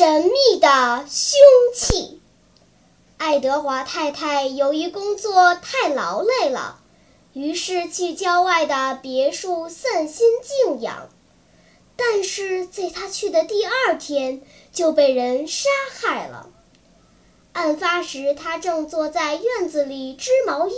神秘的凶器。爱德华太太由于工作太劳累了。于是去郊外的别墅散心静养，但是在他去的第二天就被人杀害了。案发时，他正坐在院子里织毛衣，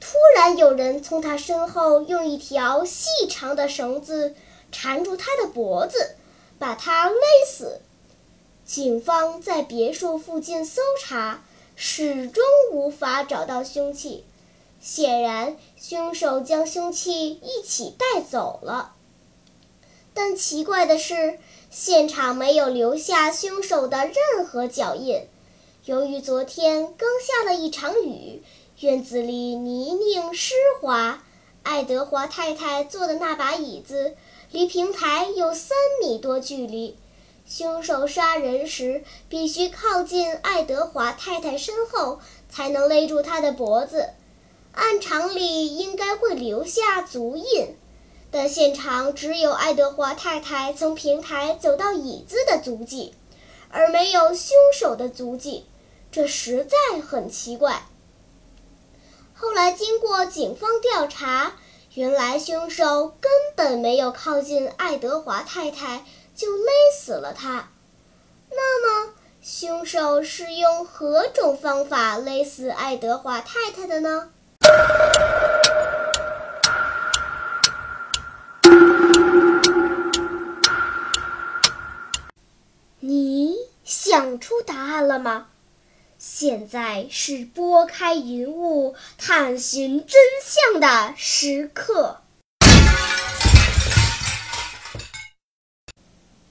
突然有人从他身后用一条细长的绳子缠住他的脖子，把他勒死。警方在别墅附近搜查，始终无法找到凶器。显然，凶手将凶器一起带走了。但奇怪的是，现场没有留下凶手的任何脚印。由于昨天刚下了一场雨，院子里泥泞湿滑。爱德华太太坐的那把椅子离平台有三米多距离。凶手杀人时必须靠近爱德华太太身后，才能勒住她的脖子。按常理应该会留下足印，但现场只有爱德华太太从平台走到椅子的足迹，而没有凶手的足迹，这实在很奇怪。后来经过警方调查，原来凶手根本没有靠近爱德华太太就勒死了他。那么，凶手是用何种方法勒死爱德华太太的呢？你想出答案了吗？现在是拨开云雾探寻真相的时刻。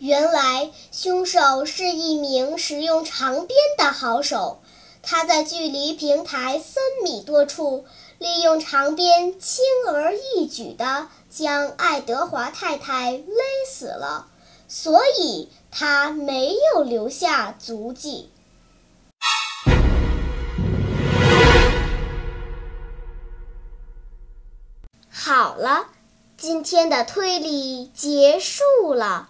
原来，凶手是一名使用长鞭的好手。他在距离平台三米多处，利用长鞭轻而易举地将爱德华太太勒死了，所以他没有留下足迹。好了，今天的推理结束了，